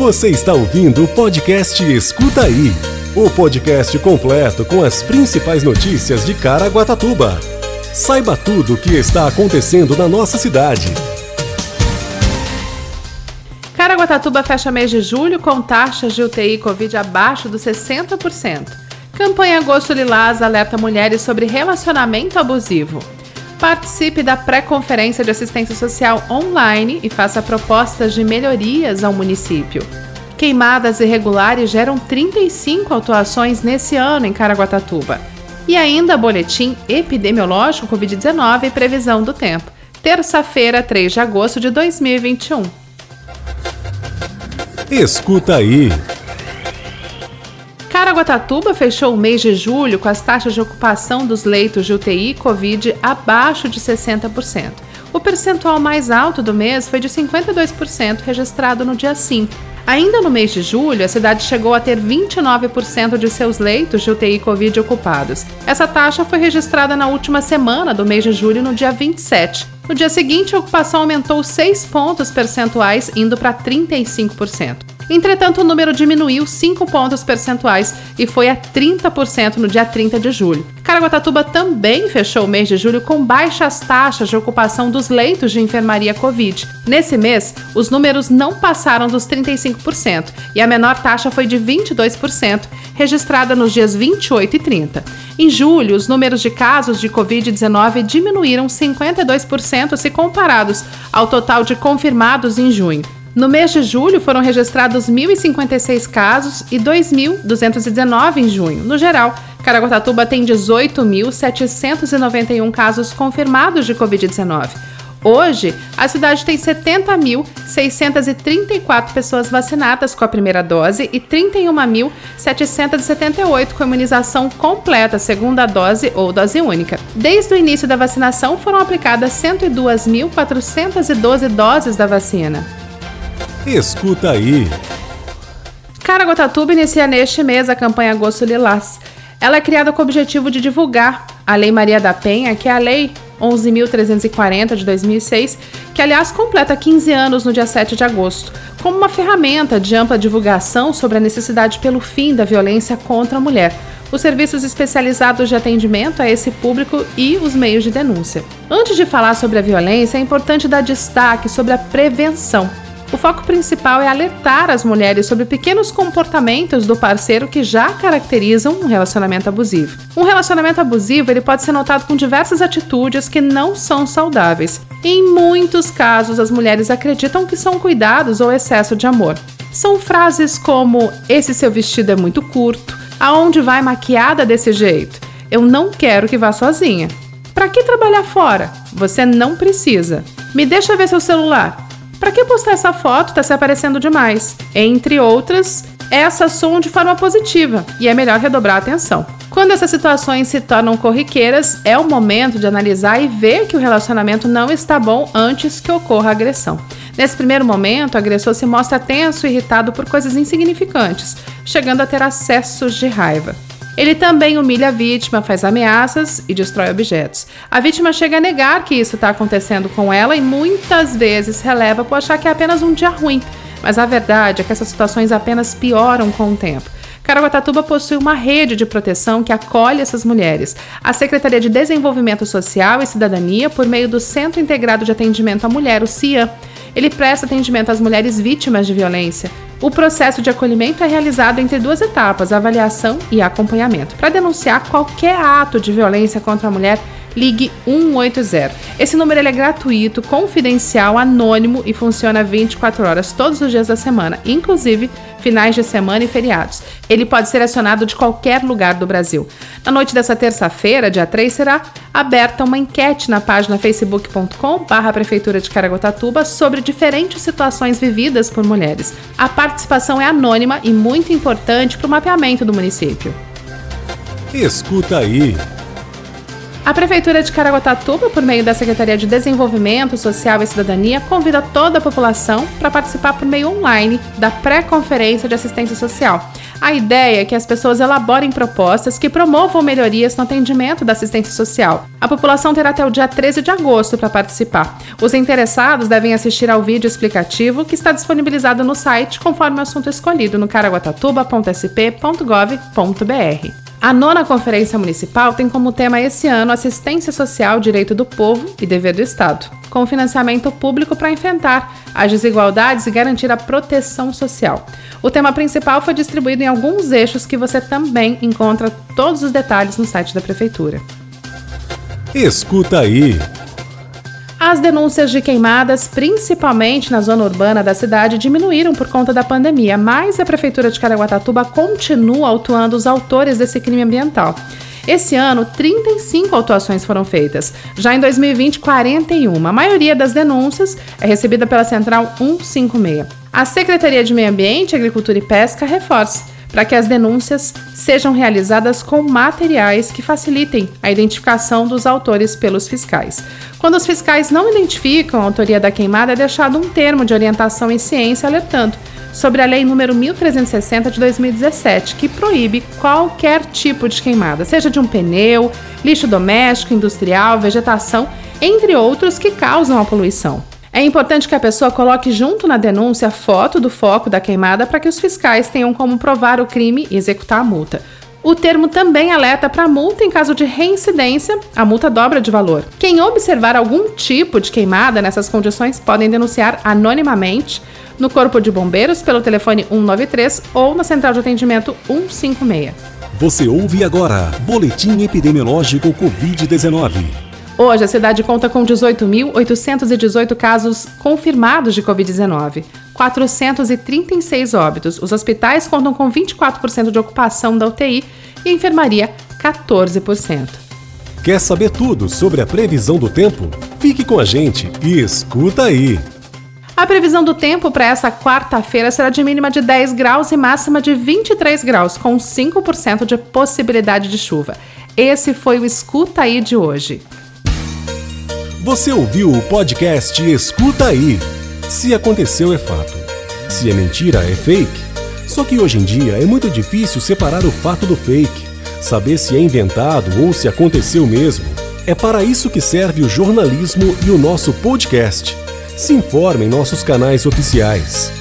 Você está ouvindo o podcast Escuta Aí o podcast completo com as principais notícias de Caraguatatuba. Saiba tudo o que está acontecendo na nossa cidade. Caraguatatuba fecha mês de julho com taxas de UTI Covid abaixo dos 60%. Campanha Agosto Lilás alerta mulheres sobre relacionamento abusivo. Participe da pré-conferência de assistência social online e faça propostas de melhorias ao município. Queimadas irregulares geram 35 autuações nesse ano em Caraguatatuba. E ainda boletim epidemiológico Covid-19 e previsão do tempo. Terça-feira, 3 de agosto de 2021. Escuta aí. Caraguatatuba fechou o mês de julho com as taxas de ocupação dos leitos de UTI Covid abaixo de 60%. O percentual mais alto do mês foi de 52% registrado no dia 5 Ainda no mês de julho, a cidade chegou a ter 29% de seus leitos de UTI Covid ocupados. Essa taxa foi registrada na última semana do mês de julho, no dia 27. No dia seguinte, a ocupação aumentou 6 pontos percentuais, indo para 35%. Entretanto, o número diminuiu 5 pontos percentuais e foi a 30% no dia 30 de julho. Caraguatatuba também fechou o mês de julho com baixas taxas de ocupação dos leitos de enfermaria Covid. Nesse mês, os números não passaram dos 35% e a menor taxa foi de 22%, registrada nos dias 28 e 30. Em julho, os números de casos de Covid-19 diminuíram 52% se comparados ao total de confirmados em junho. No mês de julho foram registrados 1.056 casos e 2.219 em junho. No geral, Caraguatatuba tem 18.791 casos confirmados de Covid-19. Hoje, a cidade tem 70.634 pessoas vacinadas com a primeira dose e 31.778 com imunização completa, segunda dose ou dose única. Desde o início da vacinação, foram aplicadas 102.412 doses da vacina. Escuta aí. Caraguatatuba inicia neste mês a campanha Agosto Lilás. Ela é criada com o objetivo de divulgar a Lei Maria da Penha, que é a Lei 11.340 de 2006, que aliás completa 15 anos no dia 7 de agosto, como uma ferramenta de ampla divulgação sobre a necessidade pelo fim da violência contra a mulher, os serviços especializados de atendimento a esse público e os meios de denúncia. Antes de falar sobre a violência, é importante dar destaque sobre a prevenção o foco principal é alertar as mulheres sobre pequenos comportamentos do parceiro que já caracterizam um relacionamento abusivo. Um relacionamento abusivo ele pode ser notado com diversas atitudes que não são saudáveis. Em muitos casos, as mulheres acreditam que são cuidados ou excesso de amor. São frases como: Esse seu vestido é muito curto, aonde vai maquiada desse jeito? Eu não quero que vá sozinha. Para que trabalhar fora? Você não precisa. Me deixa ver seu celular. Para que postar essa foto? Tá se aparecendo demais. Entre outras, essa soam de forma positiva e é melhor redobrar a atenção. Quando essas situações se tornam corriqueiras, é o momento de analisar e ver que o relacionamento não está bom antes que ocorra a agressão. Nesse primeiro momento, o agressor se mostra tenso e irritado por coisas insignificantes, chegando a ter acessos de raiva. Ele também humilha a vítima, faz ameaças e destrói objetos. A vítima chega a negar que isso está acontecendo com ela e muitas vezes releva por achar que é apenas um dia ruim. Mas a verdade é que essas situações apenas pioram com o tempo. Caraguatatuba possui uma rede de proteção que acolhe essas mulheres. A Secretaria de Desenvolvimento Social e Cidadania, por meio do Centro Integrado de Atendimento à Mulher, o CIA, ele presta atendimento às mulheres vítimas de violência. O processo de acolhimento é realizado entre duas etapas, avaliação e acompanhamento. Para denunciar qualquer ato de violência contra a mulher, ligue 180. Esse número é gratuito, confidencial, anônimo e funciona 24 horas todos os dias da semana, inclusive finais de semana e feriados. Ele pode ser acionado de qualquer lugar do Brasil. Na noite dessa terça-feira, dia 3, será aberta uma enquete na página facebook.com/barra Prefeitura de Caraguatatuba sobre diferentes situações vividas por mulheres. A participação é anônima e muito importante para o mapeamento do município. Escuta aí. A Prefeitura de Caraguatatuba, por meio da Secretaria de Desenvolvimento Social e Cidadania, convida toda a população para participar por meio online da pré-conferência de assistência social. A ideia é que as pessoas elaborem propostas que promovam melhorias no atendimento da assistência social. A população terá até o dia 13 de agosto para participar. Os interessados devem assistir ao vídeo explicativo que está disponibilizado no site conforme o assunto escolhido no caraguatatuba.sp.gov.br. A nona Conferência Municipal tem como tema esse ano Assistência Social, Direito do Povo e Dever do Estado, com financiamento público para enfrentar as desigualdades e garantir a proteção social. O tema principal foi distribuído em alguns eixos que você também encontra todos os detalhes no site da Prefeitura. Escuta aí! As denúncias de queimadas, principalmente na zona urbana da cidade, diminuíram por conta da pandemia, mas a Prefeitura de Caraguatatuba continua autuando os autores desse crime ambiental. Esse ano, 35 autuações foram feitas. Já em 2020, 41. A maioria das denúncias é recebida pela Central 156. A Secretaria de Meio Ambiente, Agricultura e Pesca reforça para que as denúncias sejam realizadas com materiais que facilitem a identificação dos autores pelos fiscais. Quando os fiscais não identificam a autoria da queimada, é deixado um termo de orientação em ciência alertando sobre a Lei número 1360 de 2017, que proíbe qualquer tipo de queimada, seja de um pneu, lixo doméstico, industrial, vegetação, entre outros que causam a poluição. É importante que a pessoa coloque junto na denúncia a foto do foco da queimada para que os fiscais tenham como provar o crime e executar a multa. O termo também alerta para multa em caso de reincidência, a multa dobra de valor. Quem observar algum tipo de queimada nessas condições podem denunciar anonimamente no Corpo de Bombeiros pelo telefone 193 ou na Central de Atendimento 156. Você ouve agora Boletim Epidemiológico Covid-19. Hoje, a cidade conta com 18.818 casos confirmados de Covid-19, 436 óbitos. Os hospitais contam com 24% de ocupação da UTI e a enfermaria 14%. Quer saber tudo sobre a previsão do tempo? Fique com a gente e escuta aí! A previsão do tempo para essa quarta-feira será de mínima de 10 graus e máxima de 23 graus, com 5% de possibilidade de chuva. Esse foi o Escuta Aí de hoje. Você ouviu o podcast Escuta Aí. Se aconteceu, é fato. Se é mentira, é fake. Só que hoje em dia é muito difícil separar o fato do fake, saber se é inventado ou se aconteceu mesmo. É para isso que serve o jornalismo e o nosso podcast. Se informe em nossos canais oficiais.